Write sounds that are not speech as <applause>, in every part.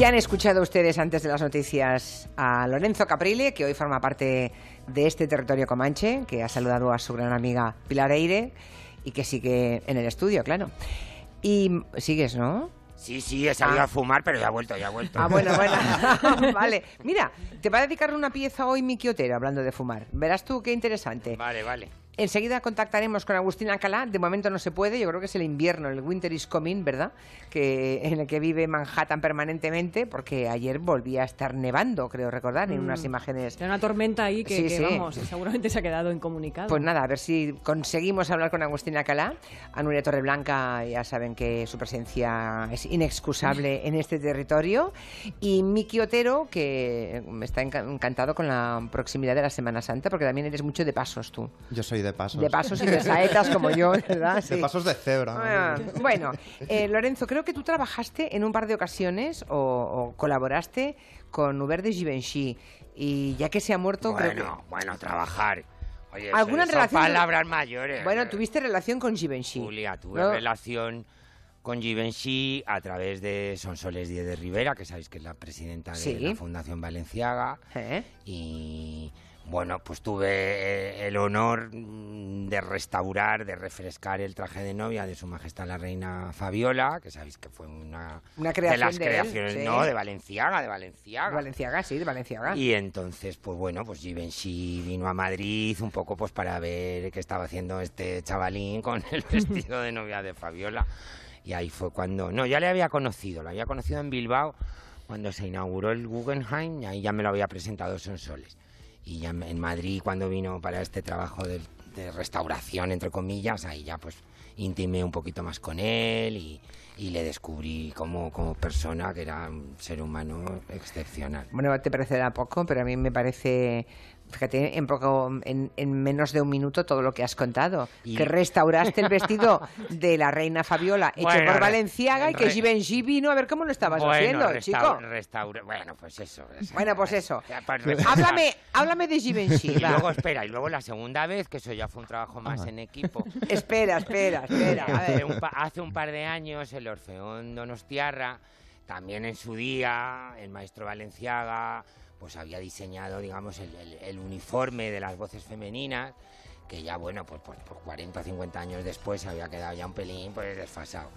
Ya han escuchado ustedes antes de las noticias a Lorenzo Caprile, que hoy forma parte de este territorio comanche, que ha saludado a su gran amiga Pilar Eire y que sigue en el estudio, claro. Y sigues, ¿no? Sí, sí, he salido Ah. a fumar, pero ya ha vuelto, ya ha vuelto. Ah, bueno, bueno. <laughs> <laughs> vale. Mira, te va a dedicar una pieza hoy Miki Otero hablando de fumar. Verás tú qué interesante. Vale, vale. Enseguida contactaremos con Agustín Alcalá. De momento no se puede. Yo creo que es el invierno, el winter is coming, ¿verdad? Que en el que vive Manhattan permanentemente, porque ayer volvía a estar nevando, creo recordar, en unas imágenes. Hay una tormenta ahí que, Sí, que, sí. vamos, seguramente se ha quedado incomunicado. Pues nada, a ver si conseguimos hablar con Agustín Alcalá. A Nuria Torreblanca ya saben que su presencia es inexcusable en este territorio. Y Miki Otero, que está enca- encantado con la proximidad de la Semana Santa, porque también eres mucho de pasos tú. Yo soy de pasos. De pasos y de saetas como yo, <laughs> ¿verdad? De pasos de cebra. Ah, bueno, <laughs> eh, Lorenzo, creo que tú trabajaste en un par de ocasiones o, o colaboraste con Hubert de Givenchy y ya que se ha muerto, creo que... Bueno, bueno, trabajar. Oye, ¿Alguna son relación- palabras mayores. Bueno, tuviste relación con Givenchy. Julia, tuve ¿no? relación con Givenchy a través de Sonsoles Díez de Rivera, que sabéis que es la presidenta de Sí. la Fundación Valenciaga. ¿Eh? Y bueno, pues tuve eh, el honor mm, de restaurar, de refrescar el traje de novia de Su Majestad la Reina Fabiola, que sabéis que fue una, Una de creación las de él, creaciones, sí. no, de Valenciaga, de Valenciaga. Valenciaga, sí, de Valenciaga. Y entonces, pues bueno, pues Givenchy vino a Madrid un poco pues para ver qué estaba haciendo este chavalín con el <laughs> vestido de novia de Fabiola. Y ahí fue cuando... No, ya le había conocido, lo había conocido en Bilbao cuando se inauguró el Guggenheim y ahí ya me lo había presentado Sonsoles. Y ya en Madrid cuando vino para este trabajo de, restauración, entre comillas, ahí ya pues intimé un poquito más con él y, y le descubrí como, como persona que era un ser humano excepcional. Bueno, te parecerá poco, pero a mí me parece, fíjate, en, poco, en, en menos de un minuto todo lo que has contado. Y- Que restauraste el vestido <laughs> de la reina Fabiola hecho Bueno, por Valenciaga y que re- Givenchy vino a ver cómo lo estabas Bueno, haciendo, chico. bueno, pues eso. Bueno, pues eso. Pues. Háblame, háblame de Givenchy. Y va. luego, espera, y luego la segunda vez, que eso ya fue un trabajo más Ah. en equipo. <laughs> Espera, espera, espera. A ver. un pa- hace un par de años, el Orfeón Donostiarra, también en su día, el maestro Valenciaga, pues había diseñado, digamos, el, uniforme de las voces femeninas, que ya, bueno, pues, pues por 40 o 50 años después había quedado ya un pelín pues desfasado.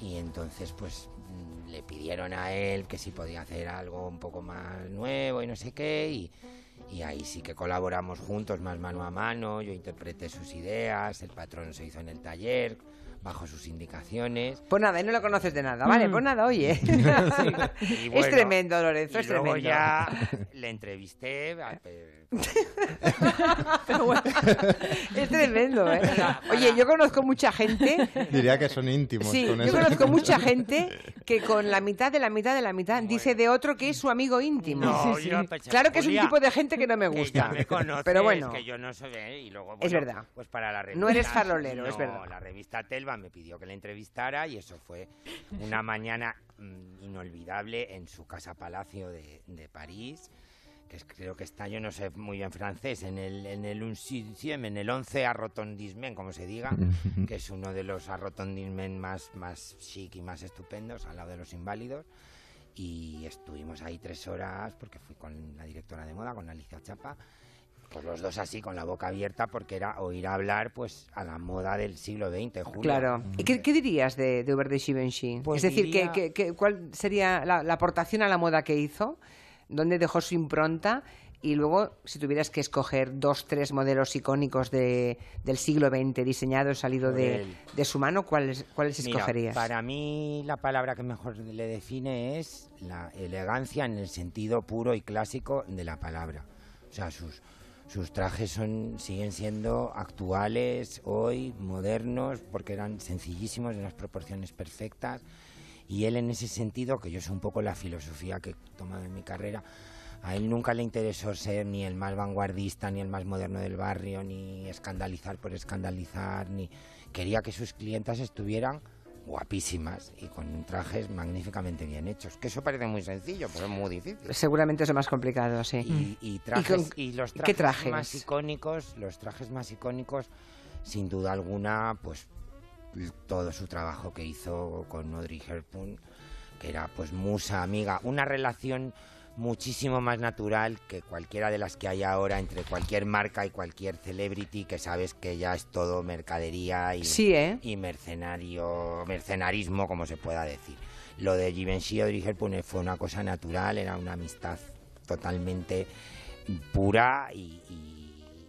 Y entonces, pues mm, le pidieron a él que si podía hacer algo un poco más nuevo y no sé qué, y, y ahí sí que colaboramos juntos, más mano a mano, yo interpreté sus ideas, el patrón se hizo en el taller, bajo sus indicaciones. Pues nada, y no lo conoces de nada, ¿vale? Mm. Pues nada, oye. <laughs> Es tremendo, Lorenzo, y es luego tremendo. ya le entrevisté. a- <laughs> pe- Es tremendo, ¿eh? Oye, yo conozco mucha gente Diría que son íntimos Sí, con yo eso. conozco mucha gente que con la mitad de la mitad de la mitad dice de otro que es su amigo íntimo. No, yo pensé, Claro que es un tipo de gente que no me que gusta. ya me conoces, pero bueno, que yo no soy ¿eh? y luego, Es bueno, verdad. Pues para la revista, No eres farolero, es no, verdad. la revista Telva me pidió que la entrevistara y eso fue una mañana mm, inolvidable en su casa palacio de, de París que es- creo que está, yo no sé muy bien francés, en el, en el unsiciem, en el 11 arrotondismen, como se diga, <laughs> que es uno de los arrotondismen más, más chic y más estupendos, al lado de los inválidos. Y estuvimos ahí tres horas, porque fui con la directora de moda, con Alicia Chapa, pues los dos así, con la boca abierta, porque era oír hablar pues a la moda del siglo XX, Julia. claro. ¿Y qué, qué dirías de, de Hubert de Givenchy? Pues es decir, diría- que, que- que- ¿cuál sería la, la aportación a la moda que hizo? ¿Dónde dejó su impronta? Y luego, si tuvieras que escoger dos, tres modelos icónicos de, del siglo XX diseñados, salido de, de su mano, ¿cuáles, cuáles Mira, escogerías? para mí la palabra que mejor le define es la elegancia en el sentido puro y clásico de la palabra. O sea, sus, sus trajes son, siguen siendo actuales hoy, modernos, porque eran sencillísimos, de unas proporciones perfectas. Y él en ese sentido, que yo sé un poco la filosofía que he tomado en mi carrera, a él nunca le interesó ser ni el más vanguardista, ni el más moderno del barrio, ni escandalizar por escandalizar, ni quería que sus clientas estuvieran guapísimas y con trajes magníficamente bien hechos. Que eso parece muy sencillo, pero es muy difícil. Seguramente es lo más complicado, sí. Y, y trajes, con- y los qué trajes, más trajes? icónicos, los trajes más icónicos, sin duda alguna, pues todo su trabajo que hizo con Audrey Hepburn, que era pues musa, amiga, una relación muchísimo más natural que cualquiera de las que hay ahora entre cualquier marca y cualquier celebrity que sabes que ya es todo mercadería y, Sí, ¿eh? y mercenario, mercenarismo, como se pueda decir. Lo de Givenchy y Audrey Hepburn fue una cosa natural, era una amistad totalmente pura y, y-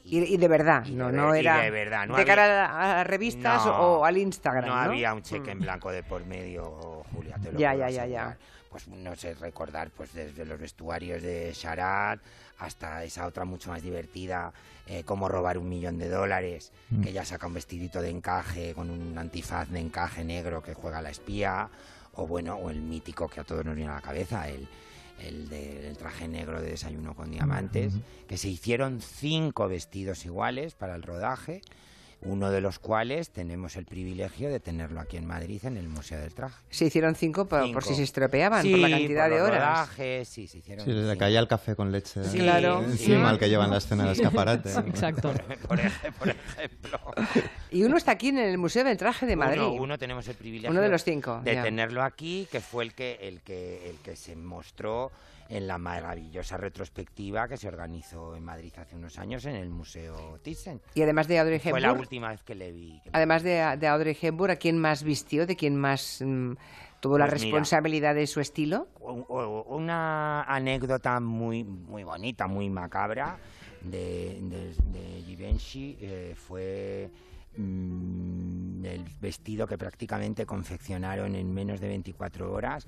Y, y de verdad, y no, de no era de verdad, no de había- cara a revistas No, o al Instagram, No, ¿no? había un cheque Mm. en blanco de por medio, Julia, te lo Ya, ya, ya, ya. Pues no sé recordar, pues desde los vestuarios de Sharat hasta esa otra mucho más divertida, eh, cómo robar un millón de dólares, Mm. que ya saca un vestidito de encaje con un antifaz de encaje negro que juega la espía, o bueno, o el mítico que a todos nos viene a la cabeza, el, el del traje negro de desayuno con diamantes, que se hicieron cinco vestidos iguales para el rodaje, uno de los cuales tenemos el privilegio de tenerlo aquí en Madrid en el Museo del Traje. Se hicieron cinco por, por Cinco. si se estropeaban, Sí, por la cantidad por de horas. rodajes, sí, se hicieron Sí, le cinco. caía el café con leche Sí, Claro. encima sí. al que lleva en la escena del escaparate. Exacto. <laughs> Por, ej- por ejemplo. Y uno está aquí en el Museo del Traje de Madrid. Uno, uno tenemos el privilegio Uno de los cinco, de ya. tenerlo aquí, que fue el que, el que, el que se mostró en la maravillosa retrospectiva que se organizó en Madrid hace unos años en el Museo Thyssen. Y además de Audrey Fue la Hepburn, última vez que le vi. que le además vi. de, de Audrey Hepburn, ¿a quién más vistió? ¿De quién más mm, tuvo la Pues mira. responsabilidad de su estilo? Una anécdota muy muy bonita, muy macabra de, de, de Givenchy eh, fue mm, el vestido que prácticamente confeccionaron en menos de 24 horas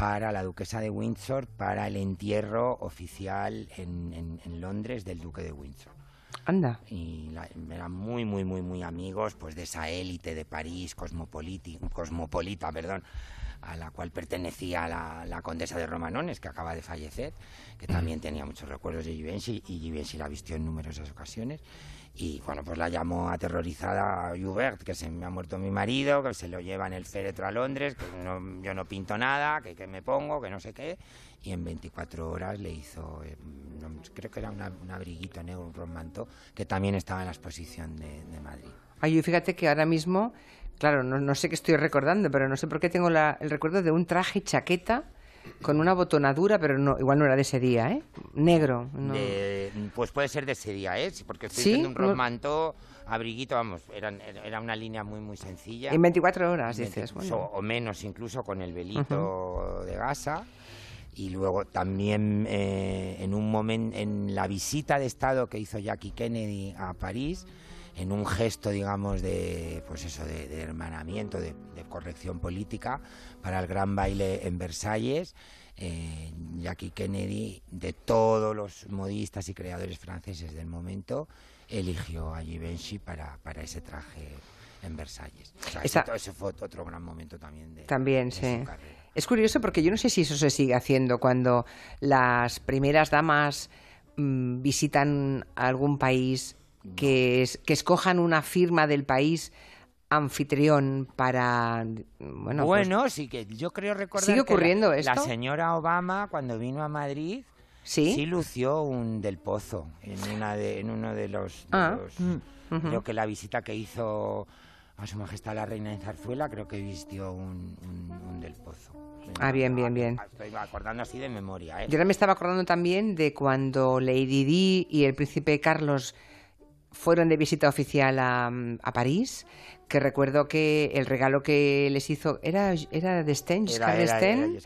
para la duquesa de Windsor para el entierro oficial en, en- en Londres del duque de Windsor Anda. y la- eran muy, muy, muy, muy amigos pues de esa élite de París, cosmopolita, perdón, a la cual pertenecía la, la condesa de Romanones, que acaba de fallecer, que también tenía muchos recuerdos de Givenchy, y Givenchy la vistió en numerosas ocasiones. Y bueno, pues la llamó aterrorizada Hubert, que se me ha muerto mi marido, que se lo lleva en el féretro a Londres, que no- yo no pinto nada, que, que me pongo, que no sé qué. Y en 24 horas le hizo, eh, creo que era una- un abriguito negro, un romanto, que también estaba en la exposición de, de Madrid. Ay, fíjate que ahora mismo, claro, no, no sé qué estoy recordando, pero no sé por qué tengo la- el recuerdo de un traje chaqueta con una botonadura, pero no, igual no era de ese día, ¿eh? Negro. no. De- pues puede ser de ese día, ¿eh? Sí, Porque estoy ¿Sí? un romanto, abriguito, vamos, eran- era una línea muy, muy sencilla. En 24 horas, 20, dices. Bueno. o menos incluso con el velito de gasa y luego también eh, en un momento en la visita de estado que hizo Jackie Kennedy a París en un gesto digamos de pues eso de, de hermanamiento de, de corrección política para el gran baile en Versalles eh, Jackie Kennedy de todos los modistas y creadores franceses del momento eligió a Givenchy para, para ese traje en Versalles. O sea, Esa- ese, fue otro gran momento también de, También, de sí. su carrera. Es curioso porque yo no sé si eso se sigue haciendo cuando las primeras damas mm, visitan algún país que, es- que escojan una firma del país anfitrión para bueno, pues, Bueno, sí que yo creo recordar ¿Sigue que la- ocurriendo la, esto? señora Obama cuando vino a Madrid sí, lució un del pozo en una de en uno de los, de Ah, ujú. creo que la visita que hizo a su majestad la reina en Zarzuela creo que vistió un, un- un del pozo. Ah, bien, bien, bien. Estoy acordando así de memoria, ¿eh? Yo ahora me estaba acordando también de cuando Lady Di y el príncipe Carlos fueron de visita oficial a, a París, que recuerdo que el regalo que les hizo era, era de Sten, Giscard d'Estaing.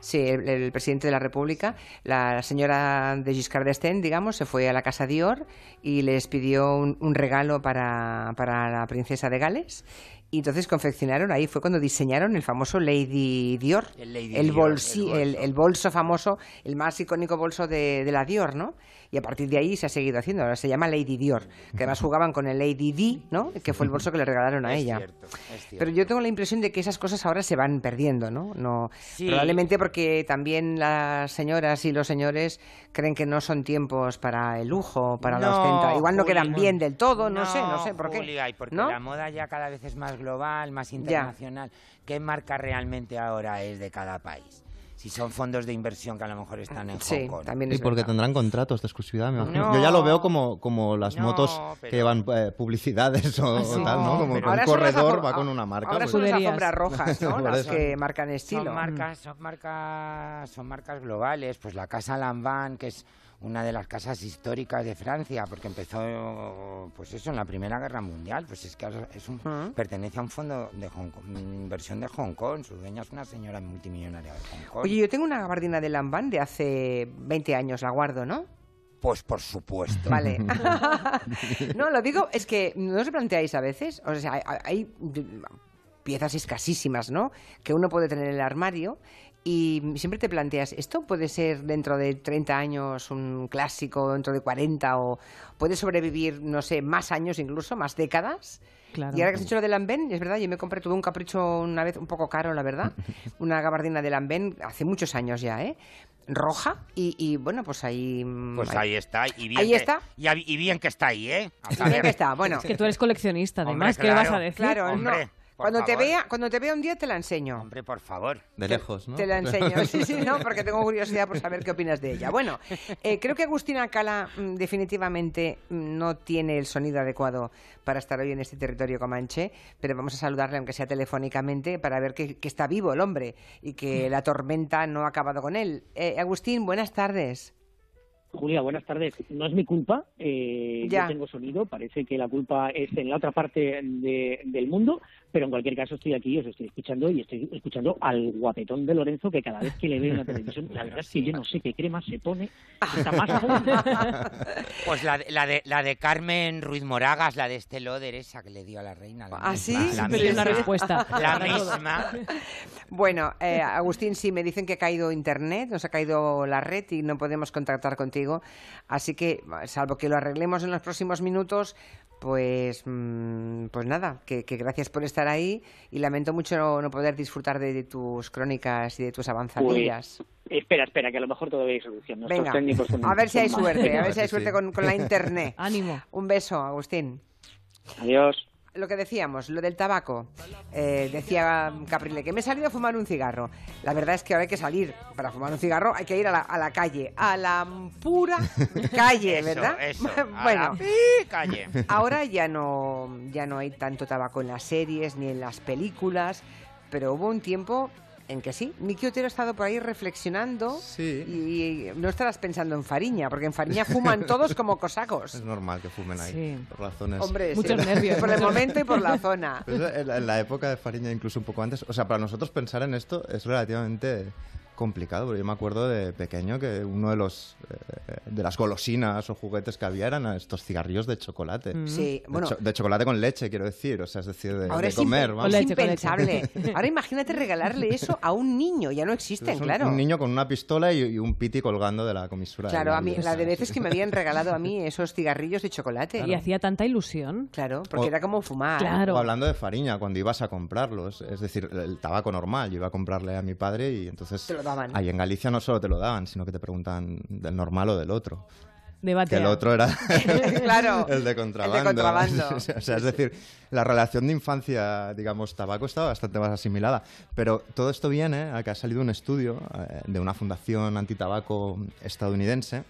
Sí, el, el presidente de la República, la señora de Giscard d'Estaing, digamos, se fue a la casa Dior y les pidió un, un regalo para, para la princesa de Gales. Y entonces confeccionaron, ahí fue cuando diseñaron el famoso Lady Dior, El Lady el, Dior, bolsi- el el, bolso. el bolso famoso, el más icónico bolso de, de la Dior, ¿no? Y a partir de ahí se ha seguido haciendo, ahora se llama Lady Dior, que además jugaban con el Lady Di, ¿no? Que fue el bolso que le regalaron a Es ella. cierto, es cierto. Pero yo tengo la impresión de que esas cosas ahora se van perdiendo, ¿no? no Sí. Probablemente porque también las señoras y los señores creen que no son tiempos para el lujo, para la No, ostenta. Igual no quedan bien del todo, no, sé, no sé por qué. Julia, y porque ¿no? la moda ya cada vez es más global, más internacional. ¿Qué marca realmente ahora es de cada país? Si son fondos de inversión que a lo mejor están en Sí, Hong Kong. también Y porque verdad. tendrán contratos de exclusividad, me imagino. No. Yo ya lo veo como, como las No, motos pero- que llevan eh, publicidades o, tal, ¿no? Como que un corredor va con una marca. Ahora pues- son las alfombras rojas, ¿no? <laughs> Las que marcan estilo. Son marcas, son marcas, son marcas globales. Pues la casa Lanvin, que es una de las casas históricas de Francia, porque empezó, pues eso, en la Primera Guerra Mundial. Pues es que es un, Ujú. pertenece a un fondo de Hong Kong, inversión de Hong Kong. Su dueña es una señora multimillonaria de Hong Kong. Oye, yo tengo una gabardina de Lambán de hace 20 años, la guardo, ¿no? pues por supuesto. Vale. <laughs> no, lo digo, es que no os planteáis a veces, o sea, hay, hay piezas escasísimas, ¿no? Que uno puede tener en el armario y siempre te planteas, ¿esto puede ser dentro de 30 años un clásico, dentro de 40 o puede sobrevivir, no sé, más años incluso, más décadas? Claro. Y ahora que has hecho lo de Lambén, es verdad, yo me compré, tuve un capricho una vez un poco caro, la verdad, <laughs> una gabardina de Lambén hace muchos años ya, ¿eh? Roja y, y, bueno, pues ahí... mm, Pues ahí está. Y bien Ahí que- está. Y, bien que está ahí, ¿eh? A <laughs> Y bien que está, bueno. Es que tú eres coleccionista, Hombre, además. ¿Qué vas a decir? Claro, Hombre, no. Por Cuando te, vea, cuando te vea un día te la enseño. Hombre, por favor. De lejos, ¿no? Te la enseño, <laughs> sí, sí, no, porque tengo curiosidad por saber qué opinas de ella. Bueno, eh, creo que Agustina Cala mm, definitivamente mm, no tiene el sonido adecuado para estar hoy en este territorio comanche, pero vamos a saludarle, aunque sea telefónicamente, para ver que, que está vivo el hombre y que la tormenta no ha acabado con él. Eh, Agustín, buenas tardes. Julia, buenas tardes. No es mi culpa, eh, Ya. yo tengo sonido, parece que la culpa es en la otra parte de- del mundo, pero en cualquier caso estoy aquí, os estoy escuchando y estoy escuchando al guapetón de Lorenzo que cada vez que le veo en la televisión, la verdad es que yo no sé qué crema se pone, está más joven. <laughs> Pues la de, la de, la de Carmen Ruiz Moragas, la de este Loder, esa que le dio a la reina. La ¿Ah, misma, sí? La Pero hay una respuesta. La misma. Bueno, <laughs> eh, Agustín, sí, me dicen que ha caído internet, nos ha caído la red y no podemos contactar contigo. Así que, salvo que lo arreglemos en los próximos minutos, pues, mm, pues nada, que, que gracias por estar ahí y lamento mucho no, no poder disfrutar de, de tus crónicas y de tus avanzadillas. Espera, espera, que a lo mejor todavía hay solución. Nuestros Venga, técnicos son- a ver si hay suerte, a ver si hay suerte con, con la internet. <laughs> Ánimo. Un beso, Agustín. Adiós. Lo que decíamos, lo del tabaco. Eh, decía Caprile que me he salido a fumar un cigarro. La verdad es que ahora hay que salir para fumar un cigarro, hay que ir a la, a la calle, a la pura calle, Eso, ¿verdad? eso. <laughs> bueno, A la pi- calle. ahora ya no, ya no hay tanto tabaco en las series ni en las películas, pero hubo un tiempo en que sí. Miki Otero ha estado por ahí reflexionando Sí. y no estarás pensando en Fariña, porque en Fariña fuman todos como cosacos. Es normal que fumen ahí, Sí. por razones... Hombre, sí. Muchos nervios, Por el momento y por la zona. En la época de Fariña, incluso un poco antes, o sea, para nosotros pensar en esto es relativamente complicado, porque yo me acuerdo de pequeño que uno de los eh, de las golosinas o juguetes que había eran estos cigarrillos de chocolate. Mm. Sí, De, bueno, cho- de chocolate con leche, quiero decir, o sea, es decir, de, Ahora de es, comer, vamos. Con impensable. <laughs> Ahora imagínate regalarle eso a un niño, ya no existen, Es un, claro. un niño con una pistola y, y un piti colgando de la comisura. Claro, a mí, la de veces que me habían regalado a mí esos cigarrillos de chocolate. Y hacía tanta ilusión. Claro, porque O- era como fumar. Claro. O hablando de Fariña, cuando ibas a comprarlos, es decir, el tabaco normal, yo iba a comprarle a mi padre y entonces Te lo daban. ahí en Galicia no solo te lo daban, sino que te preguntan del normal o del otro. Debate. Que el otro era <laughs> claro. <laughs> el de contrabando. contrabando. <laughs> o sea, es decir, la relación de infancia, digamos, tabaco estaba bastante más asimilada. Pero todo esto viene a que ha salido un estudio eh, de una fundación antitabaco estadounidense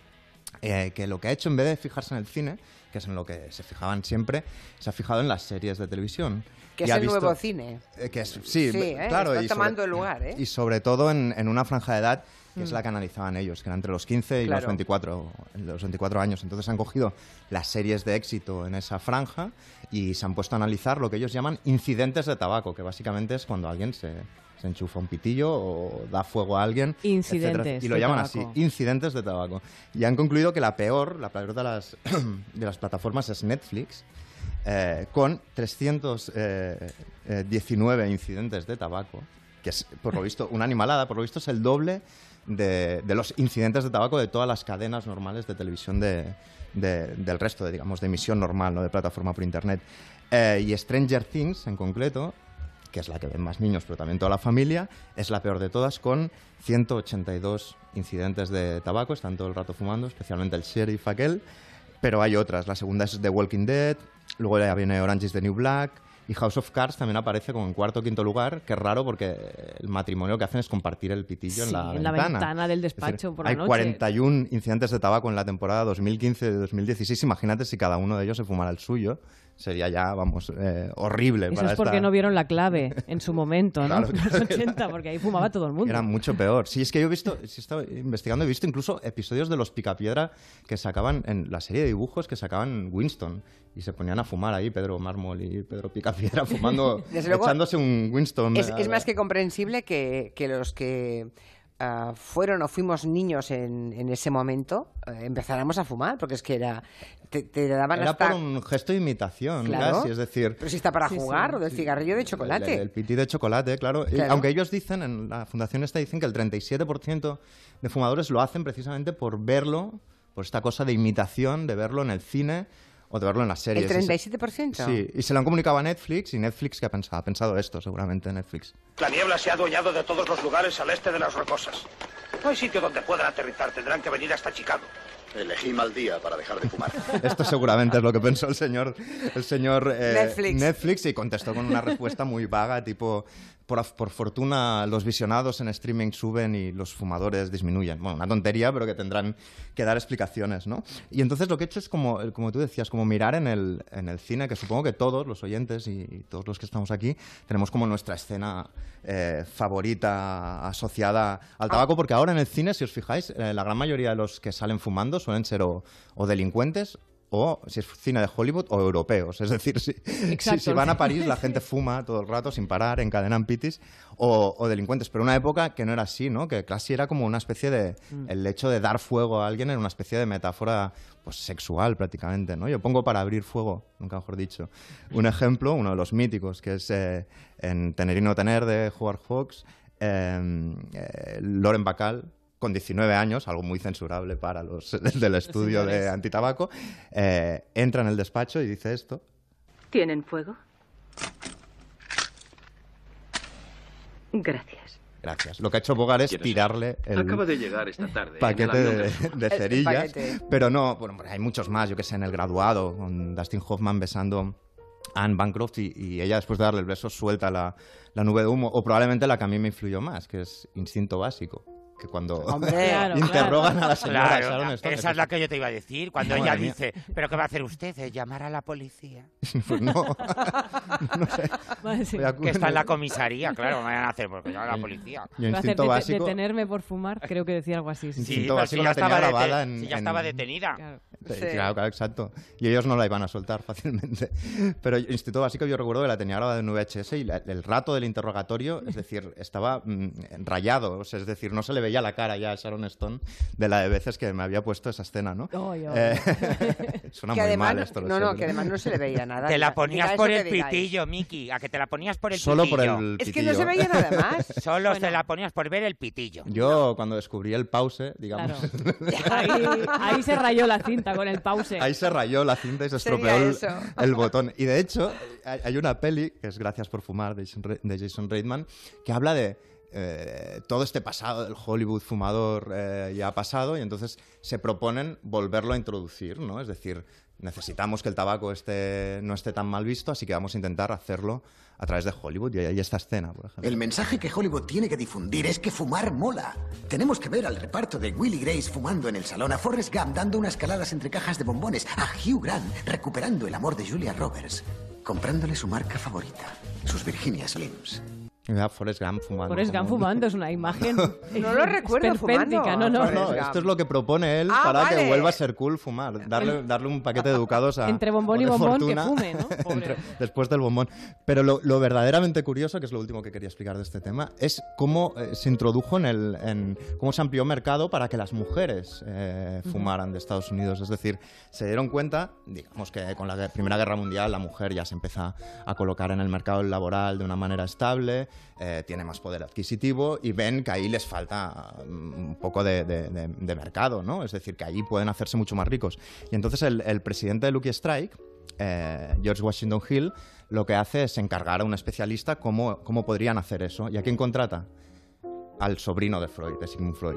eh, que lo que ha hecho en vez de fijarse en el cine, que es en lo que se fijaban siempre, se ha fijado en las series de televisión. Que Y es el visto- nuevo cine. eh, que es, sí, Sí, ¿eh? claro. Está y tomando sobre, el lugar, ¿eh? Y sobre todo en, en una franja de edad que es la que analizaban ellos, que era entre los 15 y Claro. los, 24, los 24 años. Entonces han cogido las series de éxito en esa franja y se han puesto a analizar lo que ellos llaman incidentes de tabaco, que básicamente es cuando alguien se, se enchufa un pitillo o da fuego a alguien. Incidentes etcétera. Y lo de llaman tabaco. así, incidentes de tabaco. Y han concluido que la peor, la peor de las, <clears throat> de las plataformas es Netflix, eh, con 319 incidentes de tabaco, que es, por lo visto, una animalada, por lo visto es el doble de, de los incidentes de tabaco de todas las cadenas normales de televisión de, de- del resto, de, digamos, de emisión normal, ¿no? de plataforma por Internet. Eh, y Stranger Things, en concreto, que es la que ven más niños, pero también toda la familia, es la peor de todas, con 182 incidentes de tabaco, están todo el rato fumando, especialmente el sheriff aquel, pero hay otras. La segunda es The Walking Dead, luego ya viene Orange is the New Black, Y House of Cards también aparece como en cuarto o quinto lugar, que es raro porque el matrimonio que hacen es compartir el pitillo en la en la ventana. ventana del Es despacho por la hay noche. 41 incidentes de tabaco en la temporada 2015-2016. Imagínate si cada uno de ellos se fumara el suyo. Sería ya, vamos, eh, horrible. Eso para es porque esta- no vieron la clave en su momento, ¿no? Claro, <laughs> Los 80, porque ahí fumaba todo el mundo. Era mucho peor. Sí, es que yo he visto, sí he estado investigando, he visto incluso episodios de los Picapiedra que sacaban en la serie de dibujos que sacaban Winston y se ponían a fumar ahí Pedro Mármol y Pedro Picapiedra fumando, <laughs> Desde luego, echándose un Winston. Es, es más que comprensible que, que los que ah, fueron o fuimos niños en, en ese momento eh, empezáramos a fumar, porque es que era te, te daban Era hasta... por un gesto de imitación, Claro. casi, es decir... Pero si está para Sí, sí. jugar, o del cigarrillo de chocolate. El, el pití de chocolate, claro. Y Claro. Aunque ellos dicen, en la fundación esta dicen que el 37% de fumadores lo hacen precisamente por verlo, por esta cosa de imitación, de verlo en el cine o de verlo en las ¿El series. Se- 37%? Sí, y se lo han comunicado a Netflix y Netflix que ha pensado, ha pensado esto seguramente Netflix. La niebla se ha adueñado de todos los lugares al este de las rocosas. No hay sitio donde puedan aterrizar. Tendrán que venir hasta Chicago. Elegí mal día para dejar de fumar. <laughs> Esto seguramente es lo que pensó el señor, el señor eh, Netflix. y contestó con una respuesta muy vaga, tipo, por, por fortuna los visionados en streaming suben y los fumadores disminuyen. Bueno, una tontería, pero que tendrán que dar explicaciones, ¿no? Y entonces lo que he hecho es, como, como tú decías, como mirar en el, en el cine, que supongo que todos los oyentes y, todos los que estamos aquí tenemos como nuestra escena eh, favorita asociada al tabaco, porque ahora en el cine, si os fijáis, eh, la gran mayoría de los que salen fumando suelen ser o delincuentes o, si es cine de Hollywood, o europeos. Es decir, si, si, Exacto. si van a París, la gente <laughs> fuma todo el rato sin parar, encadenan pitis, o, o delincuentes. Pero una época que no era así, ¿no? Que casi era como una especie de... El hecho de dar fuego a alguien era una especie de metáfora pues sexual prácticamente, ¿no? Yo pongo para abrir fuego, nunca mejor dicho. Un ejemplo, uno de los míticos, que es eh, en Tener y no tener de Howard Hawks, eh, eh, Loren Bacall, con 19 años, algo muy censurable para los <laughs> del estudio de antitabaco, eh, entra en el despacho y dice esto. ¿Tienen fuego? Gracias. Gracias. Lo que ha hecho Bogart es tirarle el Acaba de llegar esta tarde. <laughs> el paquete de, cerillas. paquete. Pero no, bueno, hay muchos más, yo que sé, en El Graduado, con Dustin Hoffman besando a Anne Bancroft y, y ella después de darle el beso suelta la, la nube de humo. O probablemente la que a mí me influyó más, que es Instinto Básico. Que cuando Hombre. <laughs> Claro, interrogan a la señora Claro, Sharon la- Stone, esa es la que yo te iba a decir. Cuando ella mía. dice, ¿pero qué va a hacer usted? ¿Eh, ¿Llamar a la policía? <laughs> Pues no. <laughs> no sé. Vale, sí. Que está en la comisaría, claro, ¿qué van a hacer? Porque llama a la policía. Yo Va a hacer Instinto Básico. detenerme por fumar, creo que decía algo así. sí. Sí, Instinto pero si Básico ya la tenía estaba, dete- grabada en- si ya en- estaba detenida. Claro. Sí. Claro, claro, exacto. Y ellos no la iban a soltar <laughs> fácilmente. Pero Instituto Básico yo recuerdo que la tenía grabada en VHS y la- el rato del interrogatorio, es decir, <laughs> estaba mm, rayado. o sea, es decir, no se le veía la cara ya a Sharon Stone de la de veces que me había puesto esa escena, ¿no? Ay, ay. Eh, <laughs> suena que muy además, mal esto. lo no, sé, no, pero- que además no se le veía nada. Te la ponías por el pitillo, Miki. A que te la ponías por el Solo por pitillo. el Es que no se pitillo. veía nada más. Solo se la ponías por ver el pitillo. Yo, cuando descubrí el pause, digamos, Claro. Ahí, ahí se rayó la cinta con el pause. Ahí se rayó la cinta y se estropeó el, botón. Y de hecho, hay, hay una peli, que es Gracias por fumar, de Jason, Re- de Jason Reitman, que habla de eh, todo este pasado del Hollywood fumador eh, ya ha pasado y entonces se proponen volverlo a introducir, ¿no? Es decir, necesitamos que el tabaco esté, no esté tan mal visto, así que vamos a intentar hacerlo a través de Hollywood. Y hay esta escena, por ejemplo. El mensaje que Hollywood tiene que difundir es que fumar mola. Tenemos que ver al reparto de Willie Grace fumando en el salón, a Forrest Gump dando unas caladas entre cajas de bombones, a Hugh Grant recuperando el amor de Julia Roberts, comprándole su marca favorita, sus Virginia Slims. Y ve a Forrest Gump fumando. Forrest Gump como- fumando es una <laughs> imagen. <laughs> No lo recuerdo fumando. No, no, No, esto es lo que propone él Ah, para vale. que vuelva a ser cool fumar. Darle, darle un paquete de educados a. Entre bombón y bombón, que fume, ¿no? <laughs> Pobre. entre- después del bombón. Pero lo, lo verdaderamente curioso, que es lo último que quería explicar de este tema, es cómo eh, se introdujo en el. En, cómo se amplió mercado para que las mujeres eh, fumaran de Estados Unidos. Es decir, se dieron cuenta, digamos que con la Primera Guerra Mundial la mujer ya se empieza a colocar en el mercado laboral de una manera estable, eh, tiene más poder adquisitivo y ven que ahí les falta mm, un poco de, mercado, ¿no? Es decir, que ahí pueden hacerse mucho más ricos. Y entonces el, el presidente de Lucky Strike, eh, George Washington Hill, lo que hace es encargar a un especialista cómo, cómo podrían hacer eso. ¿Y a quién contrata? Al sobrino de Freud, de Sigmund Freud,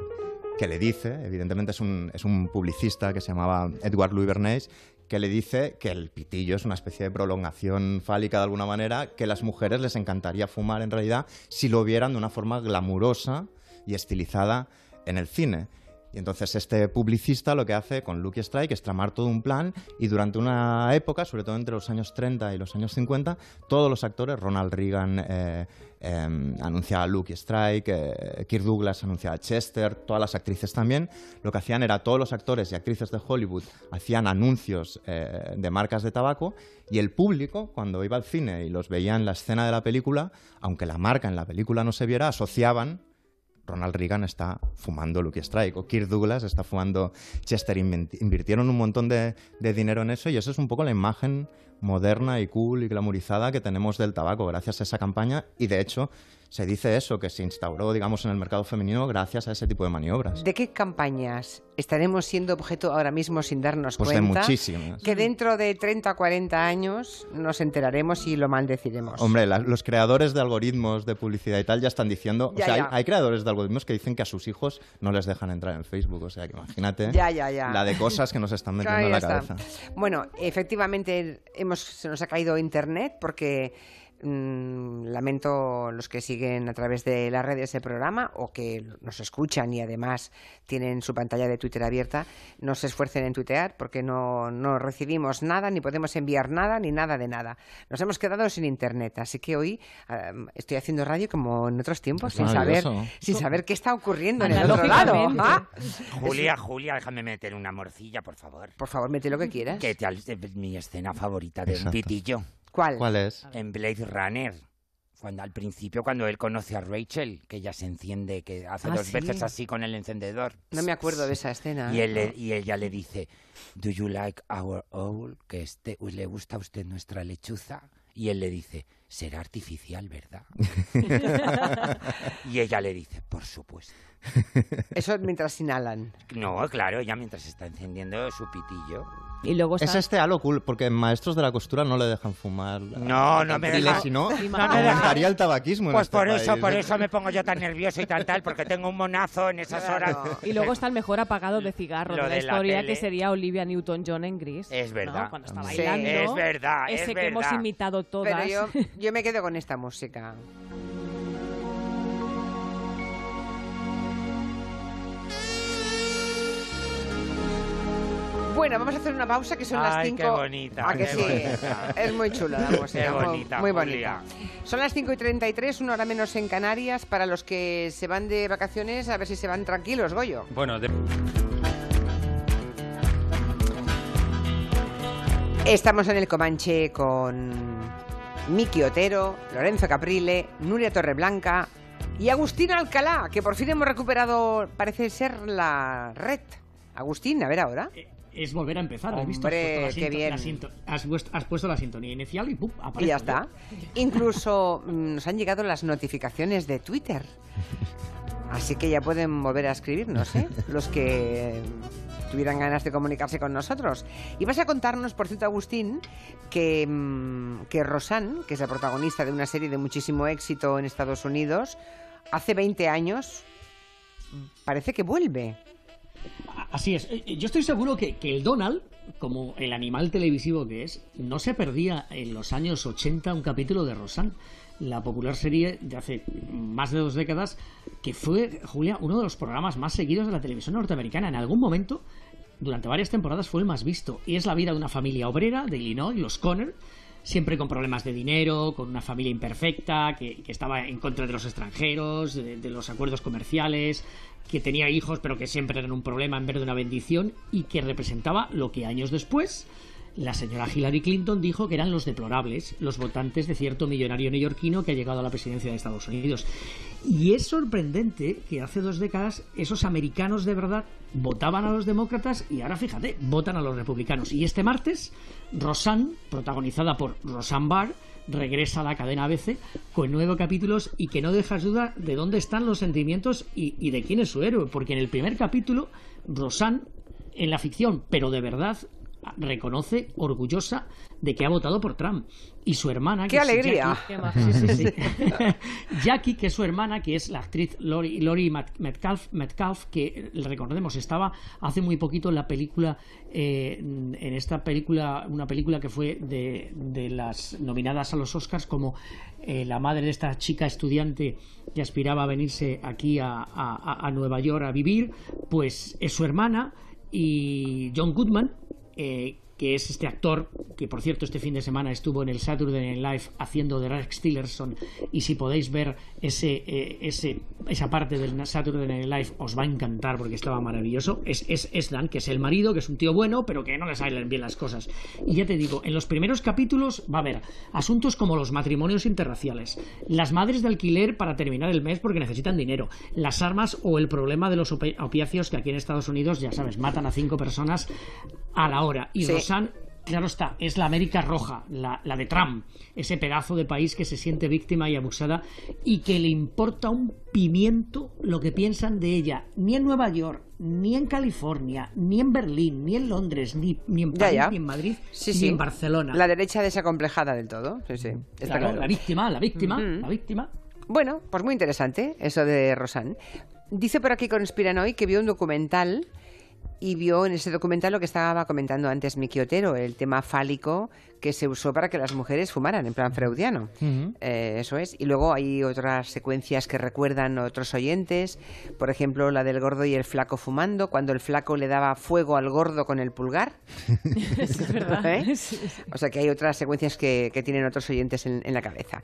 que le dice, evidentemente es un, es un publicista que se llamaba Edward Louis Bernays, que le dice que el pitillo es una especie de prolongación fálica de alguna manera, que las mujeres les encantaría fumar en realidad si lo vieran de una forma glamurosa y estilizada en el cine. Y entonces este publicista lo que hace con Lucky Strike es tramar todo un plan y durante una época, sobre todo entre los años 30 y los años 50, todos los actores, Ronald Reagan eh, eh, anunciaba Lucky Strike, eh, Kirk Douglas anunciaba Chester, todas las actrices también, lo que hacían era todos los actores y actrices de Hollywood hacían anuncios eh, de marcas de tabaco y el público, cuando iba al cine y los veía en la escena de la película, aunque la marca en la película no se viera, asociaban Ronald Reagan está fumando Lucky Strike o Kirk Douglas está fumando Chester. Invirtieron un montón de, de, dinero en eso y eso es un poco la imagen moderna y cool y glamorizada que tenemos del tabaco gracias a esa campaña y de hecho se dice eso, que se instauró, digamos, en el mercado femenino gracias a ese tipo de maniobras. ¿De qué campañas estaremos siendo objeto ahora mismo sin darnos pues cuenta? de muchísimas. Que dentro de 30 o 40 años nos enteraremos y lo maldeciremos. Hombre, la, los creadores de algoritmos de publicidad y tal ya están diciendo... Ya, o sea, ya. Hay, hay, creadores de algoritmos que dicen que a sus hijos no les dejan entrar en Facebook. O sea, que imagínate ya, ya, ya. la de cosas que nos están <laughs> metiendo claro, en la está. cabeza. Bueno, efectivamente hemos, se nos ha caído Internet porque lamento los que siguen a través de las redes el programa o que nos escuchan y además tienen su pantalla de Twitter abierta, no se esfuercen en tuitear porque no, no recibimos nada, ni podemos enviar nada, ni nada de nada. Nos hemos quedado sin internet, así que hoy um, estoy haciendo radio como en otros tiempos, sin saber, sin saber qué está ocurriendo en el otro lado. ¿Ah? Julia, Julia, déjame meter una morcilla, por favor. Por favor, mete lo que quieras. Que te, mi escena favorita de Exacto. un pitillo. ¿Cuál? ¿Cuál es? En Blade Runner. Cuando al principio, cuando él conoce a Rachel, que ella se enciende, que hace Ah, dos sí. veces así con el encendedor. No me acuerdo de esa escena. Y, él le- y ella le dice, ¿Do you like our owl? Que este, ¿Le gusta a usted nuestra lechuza? Y él le dice, será artificial, ¿verdad? <laughs> y ella le dice, por supuesto. Eso mientras inhalan. No, claro, ella mientras está encendiendo su pitillo. Y luego Es está... este halo cool, porque maestros de la costura no le dejan fumar. No, no me Dile, deja- Si no, aumentaría el tabaquismo en Pues este por eso, país. por eso me pongo yo tan nervioso y tan tal, porque tengo un monazo en esas horas. Y luego está el mejor apagado de cigarro de la de la historia, tele. que sería Olivia Newton-John en Gris. Es verdad. ¿no? Cuando está Sí. bailando. Es verdad, es Ese que verdad. hemos imitado todas. Pero yo, <laughs> yo me quedo con esta música. Bueno, vamos a hacer una pausa que son las Ay, 5. qué bonita, ¿A que qué sí? bonita. Es muy chula la música. Qué muy- bonita, muy, Julia. bonita. Son las 5 y 33, una hora menos en Canarias. Para los que se van de vacaciones, a ver si se van tranquilos, Goyo. Bueno, de- Estamos en el Comanche con Miki Otero, Lorenzo Caprile, Nuria Torreblanca y Agustín Alcalá, que por fin hemos recuperado, parece ser, la red. Agustín, a ver ahora. Es volver a empezar. ¿has visto? Hombre, Has puesto bien. has, puesto, has puesto la sintonía inicial y ¡pum! aparezco Y ya está. Incluso mm, nos han llegado las notificaciones de Twitter. Así que ya pueden volver a escribirnos, ¿eh? Los que tuvieran ganas de comunicarse con nosotros. Y vas a contarnos, por cierto, Agustín, que, mm, que Rosanne, que es la protagonista de una serie de muchísimo éxito en Estados Unidos, hace 20 años parece que vuelve. Así es. Eh, Yo estoy seguro que, el Donald, como el animal televisivo que es, no se perdía en los años 80 un capítulo de Rosanne, la popular serie de hace más de dos décadas, que fue, Julia, uno de los programas más seguidos de la televisión norteamericana. En algún momento, durante varias temporadas, fue el más visto. Y es la vida de una familia obrera de Illinois, los Conner, siempre con problemas de dinero, con una familia imperfecta, que, estaba en contra de los extranjeros, de los acuerdos comerciales, que tenía hijos pero que siempre eran un problema en vez de una bendición y que representaba lo que años después la señora Hillary Clinton dijo que eran los deplorables, los votantes de cierto millonario neoyorquino que ha llegado a la presidencia de Estados Unidos. Y es sorprendente que hace dos décadas esos americanos de verdad votaban a los demócratas y ahora fíjate, votan a los republicanos. Y este martes, Roseanne, protagonizada por Roseanne Barr, regresa a la cadena ABC con nueve capítulos y que no dejas duda de dónde están los sentimientos y, y de quién es su héroe, porque en el primer capítulo, Roseanne, en la ficción, pero de verdad, reconoce orgullosa de que ha votado por Trump. Y su hermana... ¡Qué alegría! <laughs> Jackie, que es su hermana, que es la actriz Lori, Lori Metcalf, Metcalf, que recordemos estaba hace muy poquito en la película, eh, en esta película, una película que fue de, de las nominadas a los Oscars como eh, la madre de esta chica estudiante que aspiraba a venirse aquí a, a, a Nueva York a vivir, pues es su hermana y John Goodman, eh, que es este actor que por cierto este fin de semana estuvo en el Saturday Night Live haciendo de Rex Tillerson y si podéis ver ese, eh, ese, esa parte del Saturday Night Live os va a encantar porque estaba maravilloso. Es, es, es, Dan, que es el marido que es un tío bueno pero que no le salen bien las cosas. Y ya te digo, en los primeros capítulos va a haber asuntos como los matrimonios interraciales las madres de alquiler para terminar el mes porque necesitan dinero las armas o el problema de los opiáceos que aquí en Estados Unidos ya sabes, matan a cinco personas a la hora. Y claro está, es la América Roja, la, de Trump, ese pedazo de país que se siente víctima y abusada y que le importa un pimiento lo que piensan de ella. Ni en Nueva York, ni en California, ni en Berlín, ni en Londres, ni, ni en París, ni en Madrid, ni en Barcelona. La derecha desacomplejada del todo. Sí, sí. La víctima, la víctima, la víctima. Bueno, pues muy interesante eso de Rosan. Dice por aquí Conspiranoy que vio un documental y vio en ese documental lo que estaba comentando antes Miki Otero, el tema fálico que se usó para que las mujeres fumaran, en plan freudiano. Eh, eso es. Y luego hay otras secuencias que recuerdan otros oyentes, por ejemplo, la del gordo y el flaco fumando, cuando el flaco le daba fuego al gordo con el pulgar. <laughs> es verdad. ¿Eh? <laughs> O sea que hay otras secuencias que, tienen otros oyentes en, la cabeza.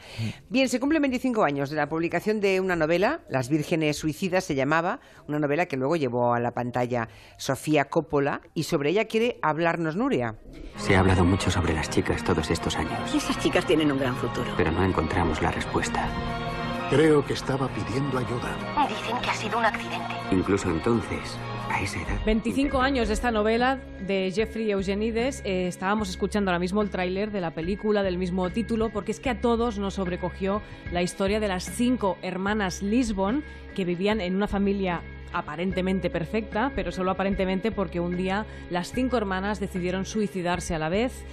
Bien, se cumplen 25 años de la publicación de una novela, Las Vírgenes Suicidas se llamaba, una novela que luego llevó a la pantalla Sofía Coppola, y sobre ella quiere hablarnos Nuria. Se ha hablado mucho sobre las chicas todos estos años. Esas chicas tienen un gran futuro. Pero no encontramos la respuesta. Creo que estaba pidiendo ayuda. Dicen que ha sido un accidente. Incluso entonces, a esa edad. 25 años de esta novela de Jeffrey Eugenides. Eh, estábamos escuchando ahora mismo el tráiler de la película del mismo título, porque es que a todos nos sobrecogió la historia de las cinco hermanas Lisbon que vivían en una familia aparentemente perfecta, pero solo aparentemente porque un día las cinco hermanas decidieron suicidarse a la vez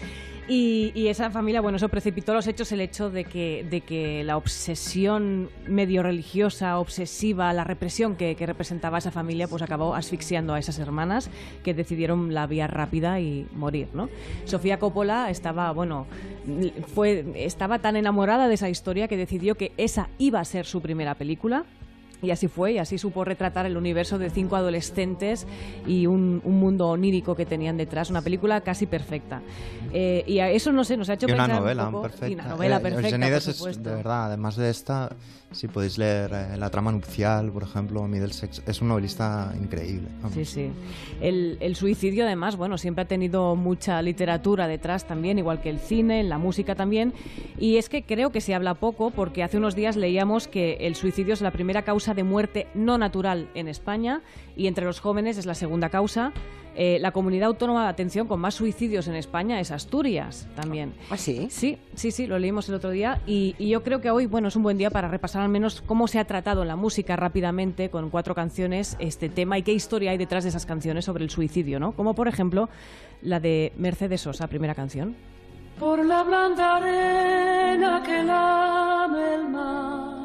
y, esa familia, bueno, eso precipitó los hechos, el hecho de que, de que la obsesión medio religiosa, obsesiva, la represión que, representaba esa familia, pues acabó asfixiando a esas hermanas que decidieron la vía rápida y morir, ¿no? Sofía Coppola estaba, bueno, fue, estaba tan enamorada de esa historia que decidió que esa iba a ser su primera película y así fue, y así supo retratar el universo de cinco adolescentes y un, mundo onírico que tenían detrás, una película casi perfecta. Eh, y a eso, no sé, nos ha hecho y una novela perfecta. Y una novela eh, perfecta, es, de verdad, además de esta, si podéis leer eh, La trama nupcial, por ejemplo, Middlesex, es un novelista increíble. Sí, sí. El, el, suicidio, además, bueno, siempre ha tenido mucha literatura detrás también, igual que el cine, la música también. Y es que creo que se habla poco, porque hace unos días leíamos que el suicidio es la primera causa de muerte no natural en España y entre los jóvenes es la segunda causa. Eh, la comunidad autónoma, atención, con más suicidios en España es Asturias también. ¿Ah, sí? Sí, sí, sí, lo leímos el otro día y, yo creo que hoy, bueno, es un buen día para repasar al menos cómo se ha tratado en la música rápidamente con cuatro canciones este tema y qué historia hay detrás de esas canciones sobre el suicidio, ¿no? Como por ejemplo la de Mercedes Sosa, primera canción. Por la blanda arena que lame el mar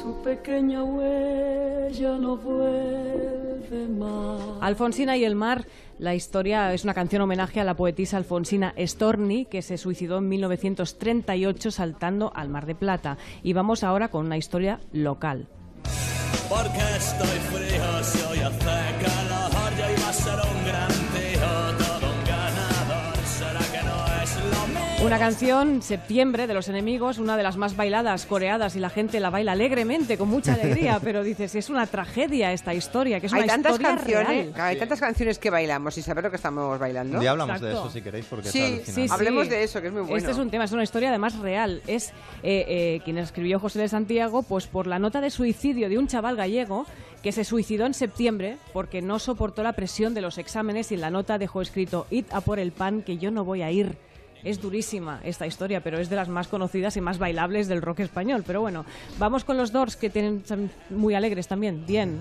su pequeña huella no vuelve más. Alfonsina y el mar, la historia es una canción homenaje a la poetisa Alfonsina Storni, que se suicidó en 1938 saltando al Mar de Plata. Y vamos ahora con una historia local. Porque estoy frío, si Una canción, Septiembre, de los enemigos, una de las más bailadas, coreadas, y la gente la baila alegremente, con mucha alegría, <laughs> pero dices, es una tragedia esta historia, que es hay una tantas historia canciones, Hay tantas canciones que bailamos y saber lo que estamos bailando. Ya hablamos de eso, si queréis, porque sí, sí, hablemos de eso, que es muy bueno. Este es un tema, es una historia además real. Es eh, eh, quien escribió José de Santiago, pues por la nota de suicidio de un chaval gallego que se suicidó en septiembre porque no soportó la presión de los exámenes y en la nota dejó escrito, id a por el pan que yo no voy a ir. Es durísima esta historia, pero es de las más conocidas y más bailables del rock español. Pero bueno, vamos con los Doors, que tienen muy alegres también. Bien.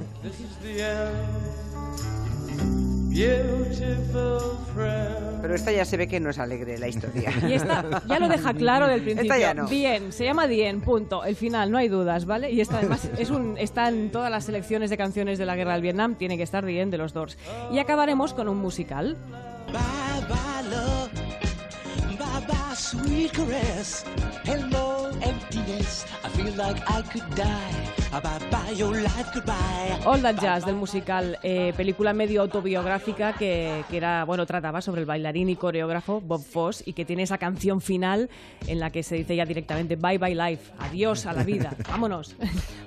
beautiful friend. Pero esta ya se ve que no es alegre la historia. Y esta ya lo deja claro del principio. Esta ya no. Bien, se llama Dien, punto. El final, no hay dudas, ¿vale? Y esta además es un, está en todas las selecciones de canciones de la guerra del Vietnam, tiene que estar Dien de los Doors. Y acabaremos con un musical. Bye sweet caress. Hello emptiness, All That Jazz del musical, eh, película medio autobiográfica que, que era, bueno, trataba sobre el bailarín y coreógrafo Bob Foss y que tiene esa canción final en la que se dice ya directamente Bye Bye Life, adiós a la vida, <laughs> vámonos.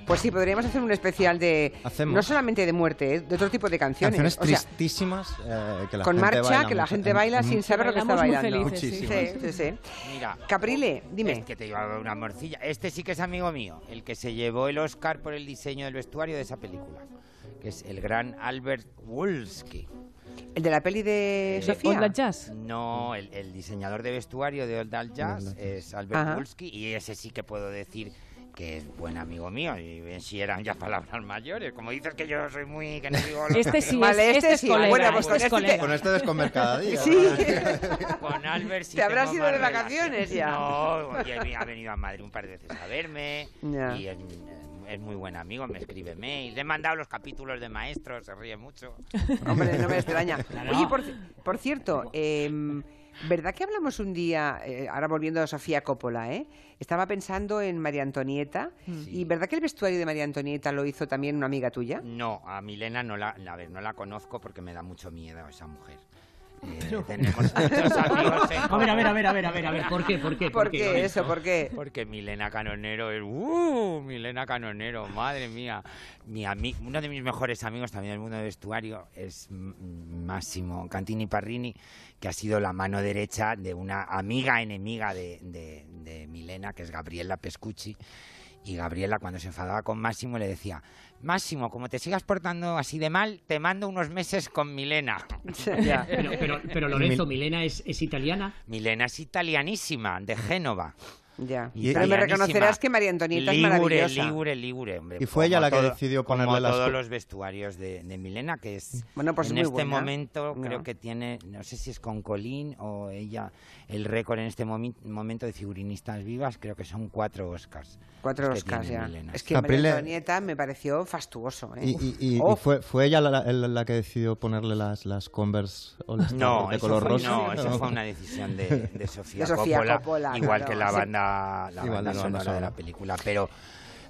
Pues sí, podríamos hacer un especial de. Hacemos. No solamente de muerte, eh, de otro tipo de canciones. Canciones O sea, tristísimas eh, que la con gente marcha, baila que la gente baila sin saber lo que está bailando. felices, sí. sí, sí. Mira, Caprile, dime. Es que te lleva una morcilla. Este sí que es amigo mío, el que se llevó el Oscar por el diseño del vestuario de esa película, que es el gran Albert Wolski. ¿El de la peli de Sofía? All That Jazz. No, el, el diseñador de vestuario de Old That Jazz es Albert. Wolski y ese sí que puedo decir que es buen amigo mío y si eran ya palabras mayores. Como dices que yo soy muy... que no digo lo Este que- sí, Vale, es, este este es sí. colega, Bueno, pues este con es este colega. te- Con este descomer cada día. Sí. Con Albert sí Te habrás ido de relación. vacaciones ya. No, oye, ha venido a Madrid un par de veces a verme y es, es muy buen amigo, me escribe mail. Le he mandado los capítulos de maestros, se ríe mucho. Hombre, no me extraña. Claro. Oye, por, por cierto, em, ¿verdad que hablamos un día, eh, ahora volviendo a Sofía Coppola, ¿eh? Estaba pensando en María Antonieta. ¿Y verdad que el vestuario de María Antonieta lo hizo también una amiga tuya? No, a Milena no la, a ver, no la conozco porque me da mucho miedo esa mujer. Eh, <laughs> tenemos <laughs> muchos amigos en A ver, a ver, a ver, a ver, a ver, a ver, ¿por qué? ¿Por qué? ¿Por qué eso? ¿Por qué? Porque Milena Canonero es... ¡Uh! Milena Canonero, madre mía. Mi ami- uno de mis mejores amigos también del mundo del vestuario es Máximo Cantini Parrini, que ha sido la mano derecha de una amiga enemiga de, de- de Milena, que es Gabriela Pescucci. Y Gabriela, cuando se enfadaba con Máximo, le decía: Máximo, como te sigas portando así de mal, te mando unos meses con Milena. <laughs> Pero, pero, pero Lorenzo, Milena es, es italiana. Milena es italianísima, de Génova. Ya. Y- Pero me reconocerás que María Antonieta es Ligure, maravillosa. Ligure, Ligure, hombre. Y fue ella Como la que todo- decidió como ponerle las todos los vestuarios de, de Milena, que es Bueno, pues en muy este buena. momento No. creo que tiene, no sé si es con Colín o ella, el récord en este momi- momento de figurinistas vivas, creo que son cuatro Oscars. Cuatro Oscars ya. Milena. Es que Caprile- María Antonieta me pareció fastuoso. ¿eh? Y, y- y- y fue, fue ella la, la- la que decidió ponerle las, las Converse All Star No, de eso color fue, rosa. no, eso fue una decisión de, de <laughs> Sofía, De Sofía Coppola, Coppola, igual claro. que la Sí. banda, la banda de la banda sonora de la película. Pero,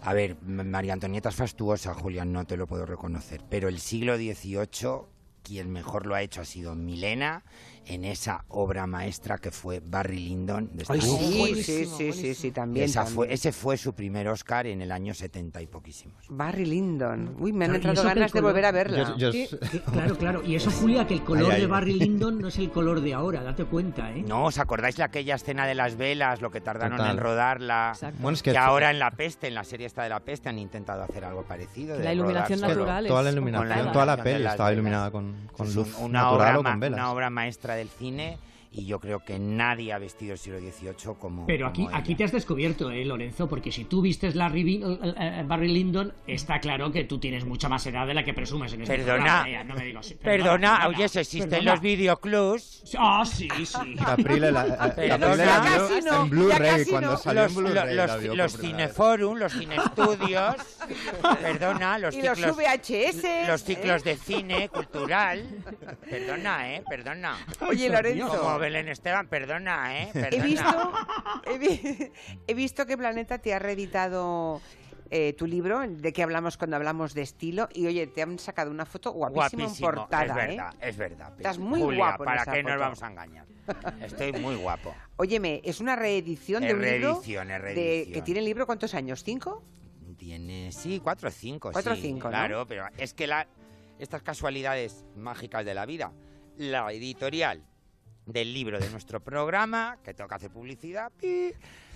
a ver, María Antonieta es fastuosa, Julián, no te lo puedo reconocer. Pero el siglo XVIII, quien mejor lo ha hecho ha sido Milena en esa obra maestra que fue Barry Lyndon. de Ay, sí, sí, sí, sí, sí, también. Esa también. fue, ese fue su primer Oscar en el año 70 y poquísimos. Barry Lyndon. Uy, me han Claro, entrado ganas de volver a verla. Yo- yo- claro, claro. Y eso, <laughs> Julia, que el color Ay, ay. de Barry Lyndon no es el color de ahora, date cuenta, ¿eh? No, ¿os acordáis de aquella escena de las velas, lo que tardaron Total. en rodarla? Exacto. Bueno, es que, que ahora en La Peste, en la serie esta de La Peste, han intentado hacer algo parecido. De la iluminación natural es toda la iluminación, toda la peli estaba iluminada con, luz un- una, natural obra o con velas. una obra maestra del cine y yo creo que nadie ha vestido el siglo XVIII como. Pero aquí, como aquí te has descubierto, ¿eh, Lorenzo? Porque si tú vistes Larry Bi- eh, eh, Barry Lyndon, está claro que tú tienes mucha más edad de la que presumes en este Perdona. programa, ¿eh? No me digas. Perdona, oye, si existen perdona. los videoclubs. Ah, sí, sí. <laughs> La, la- Perdona. La casi no, en Blu-ray, cuando no. salió Los, en Blu-ray. lo- la los, los cineforum, los cinestudios, <laughs> perdona, los Y los ciclos, VHS. los ciclos ¿eh? de cine cultural, perdona, eh, perdona. Oye, Lorenzo. Como Belén Esteban, perdona, eh, <laughs> perdona. He visto, he, vi- he visto que Planeta te ha reeditado eh, tu libro, de que hablamos cuando hablamos de estilo, y oye, te han sacado una foto guapísima en Guapísimo, portada, es verdad, ¿eh? es verdad. Estás muy Julia, guapo en ¿para qué nos vamos a engañar? Estoy muy guapo. Óyeme, es una reedición de un libro reedición, es de, reedición. que tiene el libro ¿cuántos años? ¿Cinco? Tiene, sí, cuatro o cinco. Cuatro o sí, cinco, ¿no? Claro, pero es que la, estas casualidades mágicas de la vida, la editorial del libro de nuestro programa, que tengo que hacer publicidad,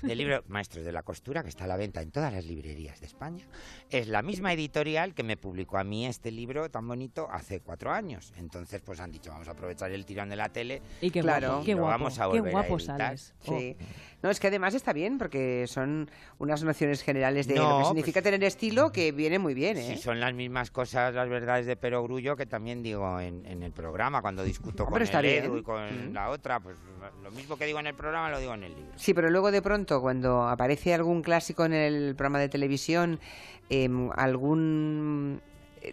del libro Maestros de la Costura, que está a la venta en todas las librerías de España. Es la misma editorial que me publicó a mí este libro tan bonito hace cuatro años. Entonces, pues han dicho, vamos a aprovechar el tirón de la tele Y qué Claro. guapo, qué lo guapo, vamos a volver a guapo sales. Sí. No, es que además está bien porque son unas nociones generales de No, lo que pues- significa tener estilo que viene muy bien, ¿eh? Sí, son las mismas cosas, las verdades de Perogrullo que también digo en, en el programa, cuando discuto con el. Edu y con Mm. la otra, pues lo mismo que digo en el programa lo digo en el libro. Sí, pero luego de pronto, cuando aparece algún clásico en el programa de televisión, em, algún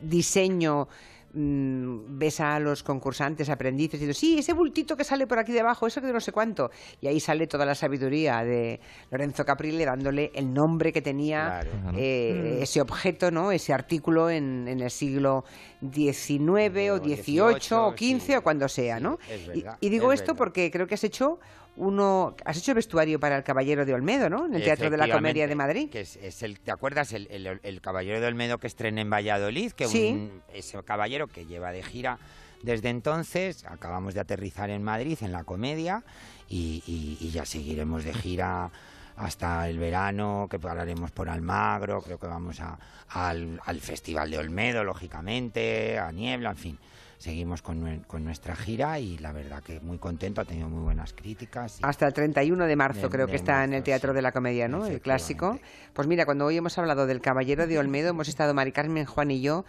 diseño, mm, ves a los concursantes, aprendices, y dices, sí, ese bultito que sale por aquí debajo, eso que de no sé cuánto. Y ahí sale toda la sabiduría de Lorenzo Caprile dándole el nombre que tenía Claro. eh, Mm. ese objeto, ¿no? ese artículo en, en el siglo XIX o XVIII o XV o cuando sea, ¿no? es Y- digo es esto verdad. porque creo que has hecho uno, has hecho vestuario para el Caballero de Olmedo, ¿no? En el Teatro de la Comedia de Madrid. Que es, es el, ¿Te acuerdas el, el- el Caballero de Olmedo que estrené en Valladolid? Que Sí. un- ese caballero que lleva de gira desde entonces, acabamos de aterrizar en Madrid en la comedia y, y- y ya seguiremos de gira hasta el verano, que pararemos por Almagro, creo que vamos a- al, al Festival de Olmedo, lógicamente, a Niebla, en fin. Seguimos con, con nuestra gira y la verdad que muy contento, ha tenido muy buenas críticas. y- Hasta el 31 de marzo De- creo de que está en el Teatro sí. de la Comedia, ¿no? El clásico. Pues mira, cuando hoy hemos hablado del Caballero de Olmedo, hemos estado Mari Carmen, Juan y yo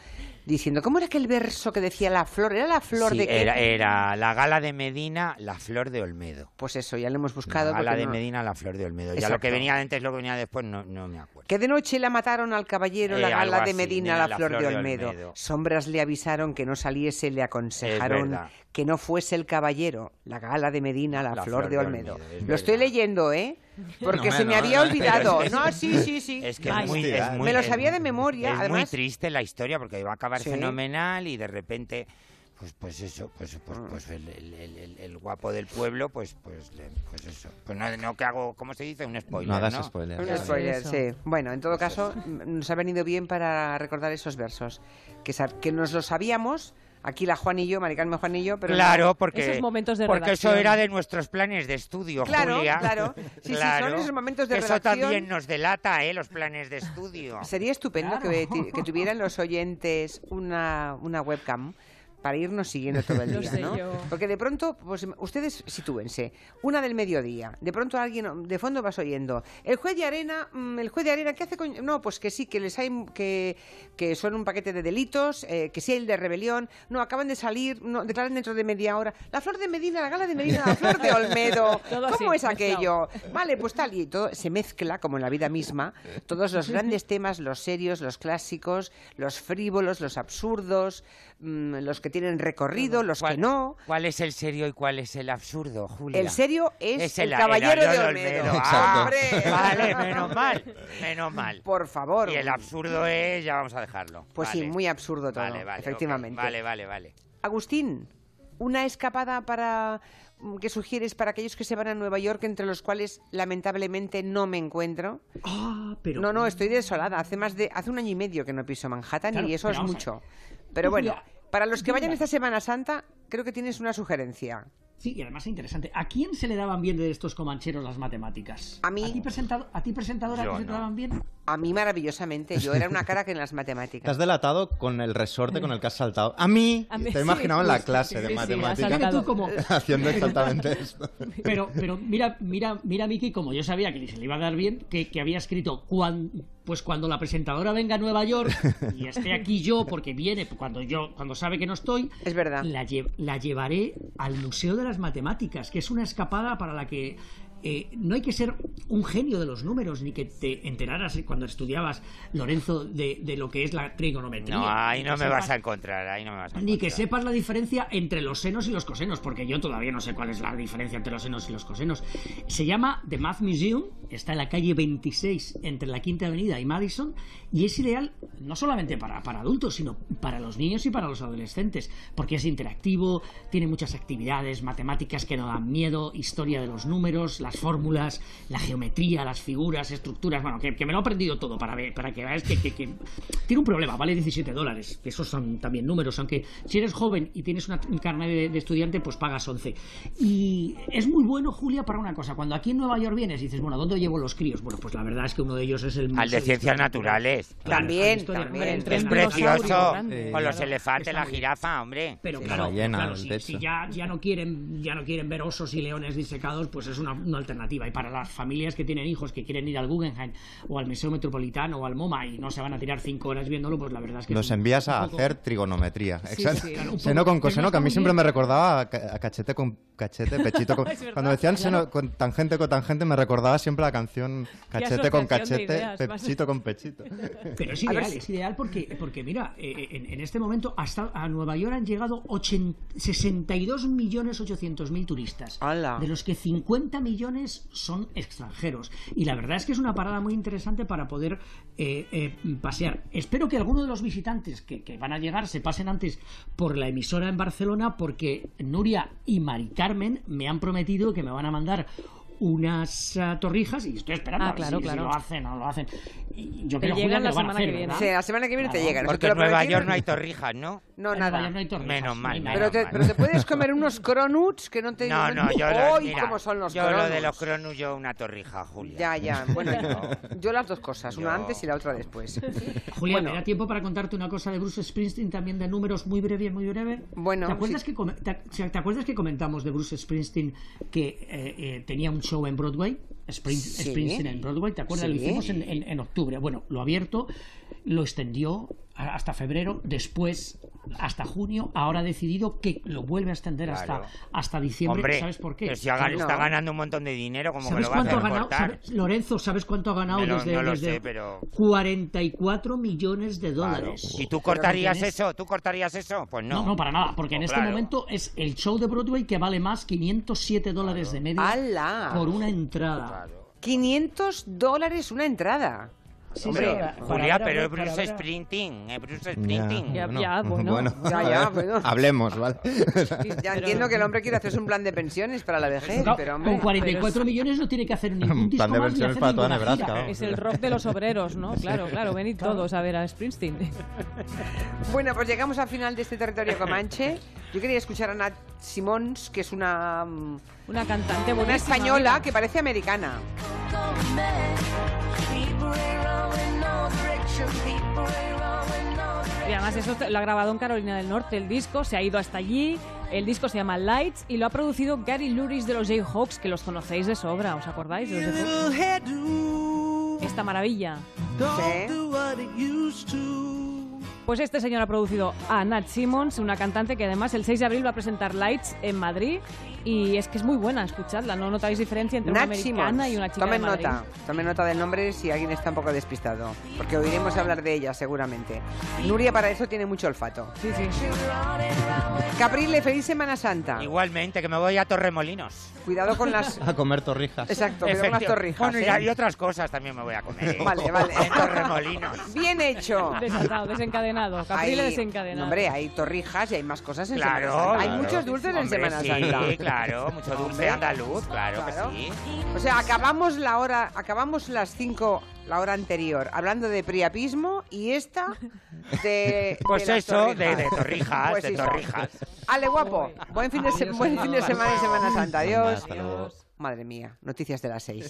diciendo, ¿cómo era aquel verso que decía la flor? ¿Era la flor Sí, de qué? era, era la gala de Medina, la flor de Olmedo. Pues eso, ya lo hemos buscado. La gala de no- Medina, la flor de Olmedo. Ya Exacto. lo que venía antes, lo que venía después, no, no me acuerdo. Que de noche la mataron al caballero, Eh, la algo gala de Medina, la, flor, de, Olmedo. Olmedo. Sombras le avisaron que no saliese, le aconsejaron que no fuese el caballero, la gala de Medina, la, La flor, de Olmedo. Lo estoy leyendo, ¿eh? <laughs> Porque No, se no, me no, había no, olvidado. es No, sí, sí, sí. Es que es muy, es muy- me lo sabía de memoria, Es muy triste la historia porque iba a acabar Sí. fenomenal y de repente, pues, pues eso, pues, pues, pues el, el- el- el- el guapo del pueblo, pues, pues, le- pues eso. Pues no, no que hago, ¿cómo se dice? Un spoiler. No hagas ¿no? spoiler. Un spoiler, Eso. sí. Bueno, en todo caso, m- nos ha venido bien para recordar esos versos. Que, que nos los sabíamos, aquí la Juan y yo, Mari Carmen Juan y yo, pero claro, no- porque, Esos momentos de porque eso era de nuestros planes de estudio, Claro, Julia. claro. Sí, sí, son esos momentos de Eso redacción. también nos delata, ¿eh? Los planes de estudio. Sería estupendo que, que tuvieran los oyentes una, una webcam para irnos siguiendo todo el día, ¿no? yo. Porque de pronto, pues ustedes sitúense, una del mediodía, de pronto alguien de fondo vas oyendo, el juez de arena, mm, el juez de arena, ¿qué hace con...? No, pues que sí, que les hay, que, que son un paquete de delitos, eh, que sí el de rebelión, no, acaban de salir, no, declaran dentro de media hora, la flor de Medina, la gala de Medina, la flor de Olmedo, <laughs> ¿cómo es aquello? Vale, pues tal, y todo se mezcla, como en la vida misma, todos los grandes temas, los serios, los clásicos, los frívolos, los absurdos, mm, los que tienen recorrido, los que no. ¿Cuál es el serio y cuál es el absurdo, Julia? El serio es, el, el- caballero el de Olmedo. Olmedo. Ah. <laughs> Vale, menos mal, menos mal. Por favor. Y el absurdo es, ya vamos a dejarlo. Pues sí, muy absurdo todo, Vale, vale, efectivamente. Vale, vale, vale. Agustín, una escapada para mm, que sugieres para aquellos que se van a Nueva York, entre los cuales lamentablemente no me encuentro. Ah, pero... No, no, estoy desolada. Hace más de hace un año y medio que no piso Manhattan Claro, y eso es a- mucho. Pero bueno, Julia, para los que vayan esta Semana Santa, creo que tienes una sugerencia. Sí, y además es interesante. ¿A quién se le daban bien de estos comancheros las matemáticas? A mí. ¿A ti, presentado, a ti presentadora, Yo se te daban bien? A mí maravillosamente. Yo era una cara que en las Te matemáticas. has delatado con el resorte con el que has saltado. A mí, A mí te he imaginado en la clase sí, de sí, matemáticas. Tú como- <laughs> <laughs> haciendo exactamente esto. Pero, pero mira, mira, mira, Miki, como yo sabía que se le iba a dar bien, que, que había escrito cuan- pues cuando la presentadora venga a Nueva York y esté aquí yo, porque viene cuando yo, cuando sabe que no estoy, Es verdad. la, lle- la llevaré al Museo de las Matemáticas, que es una escapada para la que eh, no hay que ser un genio de los números, ni que te enteraras cuando estudiabas, Lorenzo, de, de lo que es la trigonometría. No, ahí no me vas a encontrar, ahí no me vas a ni que encontrar. sepas la diferencia entre los senos y los cosenos, porque yo todavía no sé cuál es la diferencia entre los senos y los cosenos. Se llama The Math Museum, está en la calle 26 entre la Quinta Avenida y Madison, y es ideal no solamente para, para adultos, sino para los niños y para los adolescentes, porque es interactivo, tiene muchas actividades, matemáticas que no dan miedo, historia de los números, la las fórmulas, la geometría, las figuras, estructuras, bueno, que, que me lo he aprendido todo para ver, para que veáis que, que- que tiene un problema, vale 17 dólares, que esos son también números, aunque si eres joven y tienes una, un carnet de, de estudiante, pues pagas 11. Y es muy bueno, Julia, para una cosa, cuando aquí en Nueva York vienes y dices, bueno, ¿dónde llevo los críos? Bueno, pues la verdad es que uno de ellos es el Al de Ciencias Naturales. Claro, También, también. Es precioso. grande. Con los elefantes, la jirafa, hombre. Pero Sí, claro, la ballena, claro, si, si ya, ya no quieren ya no quieren ver osos y leones disecados, pues es una, una alternativa. Y para las familias que tienen hijos que quieren ir al Guggenheim o al Museo Metropolitano o al MoMA y no se van a tirar cinco horas viéndolo, pues la verdad es que Los es un- envías a un poco- hacer trigonometría. Sí, Exacto. sí, claro, Seno con coseno, no que a mí siempre me recordaba a, ca- a cachete con cachete, pechito con... <laughs> Cuando decían Claro. seno con tangente con tangente, me recordaba siempre la canción cachete con cachete, ideas, pechito con pechito. <laughs> Pero es ideal, es ideal porque, porque mira, eh, en, en este momento hasta a Nueva York han llegado 80 62 millones 800 mil turistas, ¡Hala! de los que 50 millones son extranjeros. Y la verdad es que es una parada muy interesante para poder eh, eh, pasear. Espero que algunos de los visitantes que, que van a llegar se pasen antes por la emisora en Barcelona porque Nuria y Mari Carmen me han prometido que me van a mandar unas ah, torrijas y estoy esperando Ah, a ver claro, si, si claro. lo hacen o no lo hacen. Y yo Te creo, Julia, llegan que la semana hacer, que viene. la semana que viene te llegan. Porque en Nueva. York no hay torrijas, ¿no? No, En nada. No hay torrijas, Menos no mal, nada. Pero te, mal. pero te puedes <laughs> comer unos cronuts que no te No, no, yo lo, ¡Ay, mira, cómo son los yo lo de cronuts! los cronos, yo una torrija, Julia. Ya, ya. <laughs> Bueno, yo, yo las dos cosas, una antes y la otra después. <laughs> Julia, Bueno. me da tiempo para contarte una cosa de Bruce Springsteen también de números muy breve, muy breve. Bueno, ¿Te acuerdas, sí. que, te, te acuerdas que comentamos de Bruce Springsteen que eh, eh, tenía un show en Broadway? Spring- Sí. Springsteen en Broadway, ¿te acuerdas? Lo hicimos en, en- en octubre. Bueno, lo abierto, lo extendió hasta febrero, después hasta junio, ahora ha decidido que lo vuelve a extender Claro. hasta, hasta diciembre. Hombre, ¿Sabes por qué? pero si ha gan- ¿Sabes- está ganando un montón de dinero, como que ¿Sabes lo va a cuánto ha hacer ganado? cortar. ¿Sabes- Lorenzo, ¿sabes cuánto ha ganado lo- desde, no lo desde sé, pero- 44 millones de Claro. dólares? ¿Y tú cortarías ¿Tienes? eso? ¿Tú cortarías eso? Pues no. No, no, para nada, porque en Pues este claro. momento es el show de Broadway que vale más 507 dólares de media ¡Hala! por una entrada. 500 dólares una entrada. Sí, Hombre, sí, para- Julia, para pero es Bruce Springsteen, es Bruce Springsteen. Ya, bueno, ya, bueno. <laughs> Ya, ya, <laughs> bueno. Hablemos, ¿vale? <laughs> Ya entiendo que el hombre quiere hacerse un plan de pensiones para la vejez, No, pero hombre... con 44 millones no tiene que hacer ningún Un disco plan de hacer para toda Nebraska. Es el rock de los obreros, ¿no? Claro, claro, venid todos a ver a Springsteen. Bueno, pues llegamos al final de este territorio comanche. Yo quería escuchar a Nat Simons, que es una, mm, Una cantante una buenísima. española que parece americana. Y además eso lo ha grabado en Carolina del Norte, el disco, se ha ido hasta allí, el disco se llama Lights y lo ha producido Gary Luris de los Jayhawks, que los conocéis de sobra, ¿os acordáis? De los Jayhawks? Esta maravilla. Pues este señor ha producido a Nat Simmons, una cantante que además el 6 de abril va a presentar Lights en Madrid y es que es muy buena, escuchadla, no notáis diferencia entre una Nat americana Simons. y una chica Tomen de Madrid. nota, tomen nota del nombre si alguien está un poco despistado, porque oiremos hablar de ella seguramente. Nuria para eso tiene mucho olfato. Sí, sí. Caprile, feliz Semana Santa. Igualmente, que me voy a Torremolinos. Cuidado con las... <laughs> A comer torrijas. Exacto, cuidado con las torrijas. Bueno, y, ¿eh? y otras cosas también me voy a comer. ¿eh? <laughs> Vale, vale. En Torremolinos. Bien hecho. Desatado, desencadenado. Caprile Hay- desencadenado. Hombre, hay torrijas y hay más cosas en Claro, Semana Santa. Hay claro. muchos dulces en Hombre, Semana sí, Santa. claro, <laughs> mucho dulce andaluz, claro, Claro. que sí. O sea, acabamos la hora, acabamos las 5, la hora anterior, hablando de priapismo y esta de. <laughs> Pues de eso, de- de torrijas, Pues de eso. torrijas. Ale, guapo. Buen fin de, se- Adiós, buen fin de adiós. semana y Semana Santa. Adiós. Madre mía, noticias de las 6.